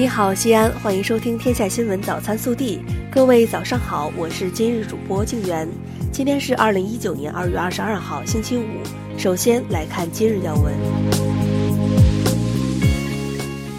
你好，西安，欢迎收听《天下新闻早餐速递》。各位早上好，我是今日主播静媛。今天是二零一九年二月二十二号，星期五。首先来看今日要闻。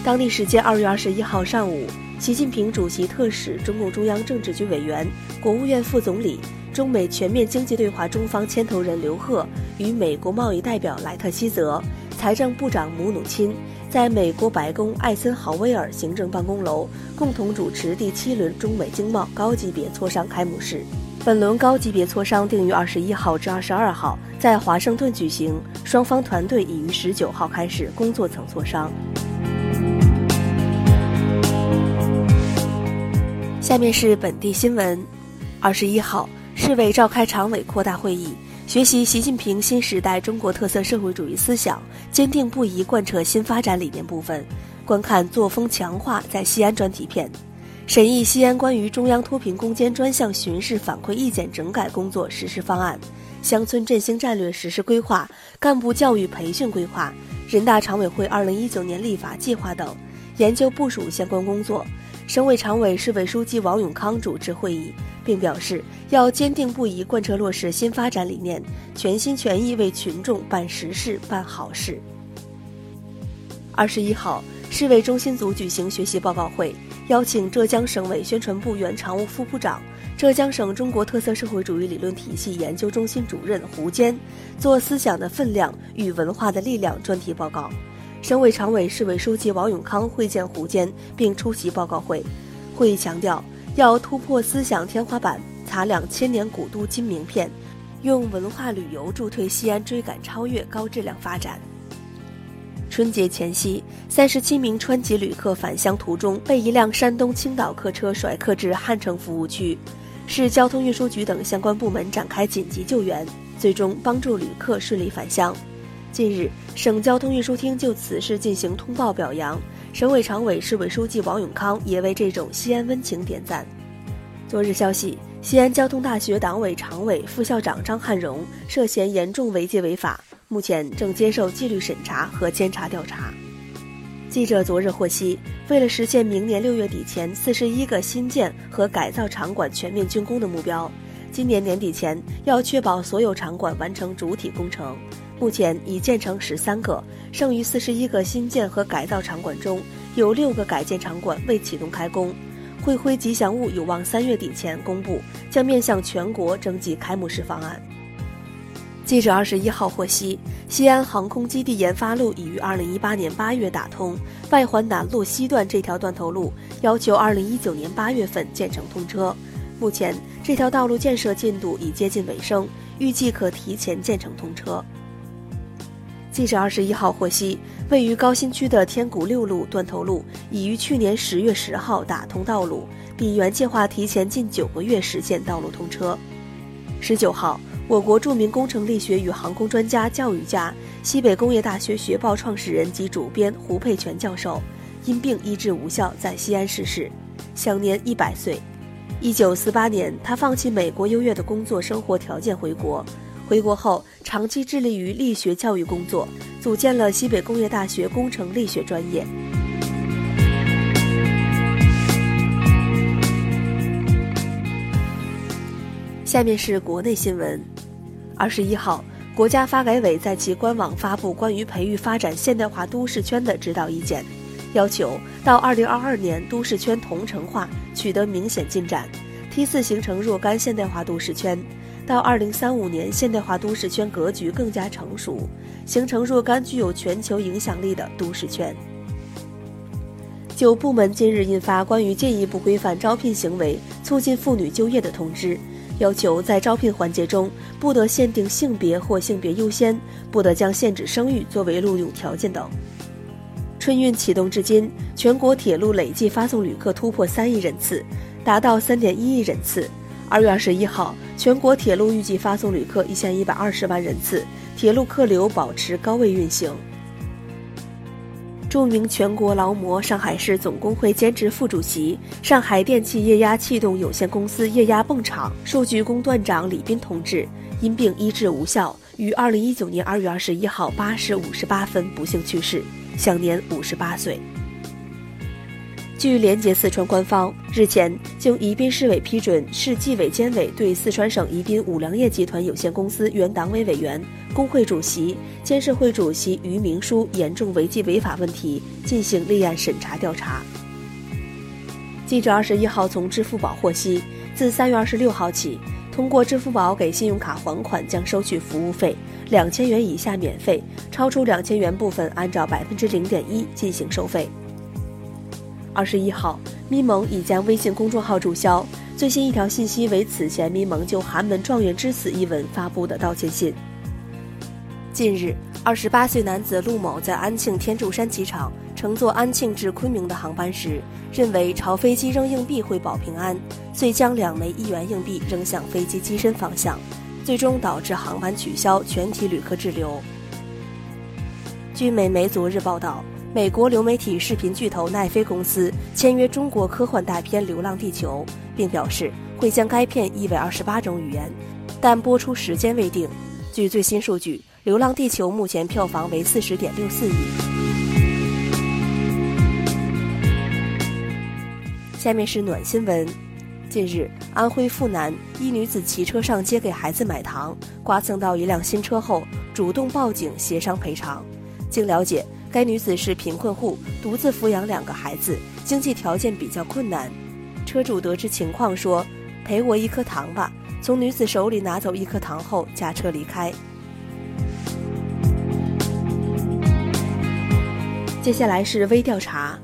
当地时间二月二十一号上午，习近平主席特使、中共中央政治局委员、国务院副总理、中美全面经济对话中方牵头人刘鹤与美国贸易代表莱特希泽、财政部长姆努钦。在美国白宫艾森豪威尔行政办公楼共同主持第七轮中美经贸高级别磋商开幕式。本轮高级别磋商定于二十一号至二十二号在华盛顿举行，双方团队已于十九号开始工作层磋商。下面是本地新闻：二十一号，市委召开常委扩大会议。学习习近平新时代中国特色社会主义思想，坚定不移贯彻新发展理念部分，观看作风强化在西安专题片，审议西安关于中央脱贫攻坚专项巡视反馈意见整改工作实施方案、乡村振兴战略实施规划、干部教育培训规划、人大常委会二零一九年立法计划等，研究部署相关工作。省委常委、市委书记王永康主持会议，并表示要坚定不移贯彻落实新发展理念，全心全意为群众办实事、办好事。二十一号，市委中心组举行学习报告会，邀请浙江省委宣传部原常务副部长、浙江省中国特色社会主义理论体系研究中心主任胡坚做“思想的分量与文化的力量”专题报告。省委常委、市委书记王永康会见胡坚，并出席报告会。会议强调，要突破思想天花板，擦亮千年古都金名片，用文化旅游助推西安追赶超越高质量发展。春节前夕，三十七名川籍旅客返乡途中被一辆山东青岛客车甩客至汉城服务区，市交通运输局等相关部门展开紧急救援，最终帮助旅客顺利返乡。近日，省交通运输厅就此事进行通报表扬，省委常委、市委书记王永康也为这种西安温情点赞。昨日消息，西安交通大学党委常委、副校长张汉荣涉嫌严重违纪违法，目前正接受纪律审查和监察调查。记者昨日获悉，为了实现明年六月底前四十一个新建和改造场馆全面竣工的目标，今年年底前要确保所有场馆完成主体工程。目前已建成十三个，剩余四十一个新建和改造场馆中，有六个改建场馆未启动开工。会徽吉祥物有望三月底前公布，将面向全国征集开幕式方案。记者二十一号获悉，西安航空基地研发路已于二零一八年八月打通，外环南路西段这条断头路要求二零一九年八月份建成通车。目前这条道路建设进度已接近尾声，预计可提前建成通车。记者二十一号获悉，位于高新区的天谷六路断头路已于去年十月十号打通道路，比原计划提前近九个月实现道路通车。十九号，我国著名工程力学与航空专家、教育家、西北工业大学学报创始人及主编胡佩全教授因病医治无效，在西安逝世，享年一百岁。一九四八年，他放弃美国优越的工作生活条件回国。回国后，长期致力于力学教育工作，组建了西北工业大学工程力学专业。下面是国内新闻。二十一号，国家发改委在其官网发布关于培育发展现代化都市圈的指导意见，要求到二零二二年都市圈同城化取得明显进展，梯次形成若干现代化都市圈。到二零三五年，现代化都市圈格局更加成熟，形成若干具有全球影响力的都市圈。九部门近日印发关于进一步规范招聘行为、促进妇女就业的通知，要求在招聘环节中不得限定性别或性别优先，不得将限制生育作为录用条件等。春运启动至今，全国铁路累计发送旅客突破三亿人次，达到三点一亿人次。二月二十一号，全国铁路预计发送旅客一千一百二十万人次，铁路客流保持高位运行。著名全国劳模、上海市总工会兼职副主席、上海电气液压气动有限公司液压泵厂数据工段长李斌同志因病医治无效，于二零一九年二月二十一号八时五十八分不幸去世，享年五十八岁。据连接四川官方，日前经宜宾市委批准，市纪委监委对四川省宜宾五粮液集团有限公司原党委委员、工会主席、监事会主席于明书严重违纪违法问题进行立案审查调查。记者二十一号从支付宝获悉，自三月二十六号起，通过支付宝给信用卡还款将收取服务费，两千元以下免费，超出两千元部分按照百分之零点一进行收费。二十一号，咪蒙已将微信公众号注销。最新一条信息为此前咪蒙就寒门状元之死一文发布的道歉信。近日，二十八岁男子陆某在安庆天柱山机场乘坐安庆至昆明的航班时，认为朝飞机扔硬币会保平安，遂将两枚一元硬币扔向飞机机身方向，最终导致航班取消，全体旅客滞留。据美媒昨日报道。美国流媒体视频巨头奈飞公司签约中国科幻大片《流浪地球》，并表示会将该片译为二十八种语言，但播出时间未定。据最新数据，《流浪地球》目前票房为四十点六四亿。下面是暖新闻：近日，安徽阜南一女子骑车上街给孩子买糖，刮蹭到一辆新车后，主动报警协商赔偿。经了解。该女子是贫困户，独自抚养两个孩子，经济条件比较困难。车主得知情况说：“赔我一颗糖吧。”从女子手里拿走一颗糖后，驾车离开。接下来是微调查。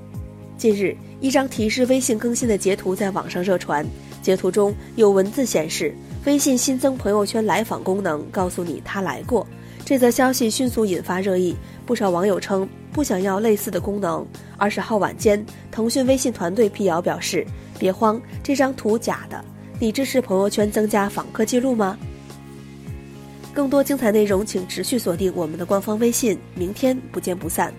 近日，一张提示微信更新的截图在网上热传，截图中有文字显示：“微信新增朋友圈来访功能，告诉你他来过。”这则消息迅速引发热议，不少网友称不想要类似的功能。二十号晚间，腾讯微信团队辟谣表示：“别慌，这张图假的。你支持朋友圈增加访客记录吗？”更多精彩内容，请持续锁定我们的官方微信。明天不见不散。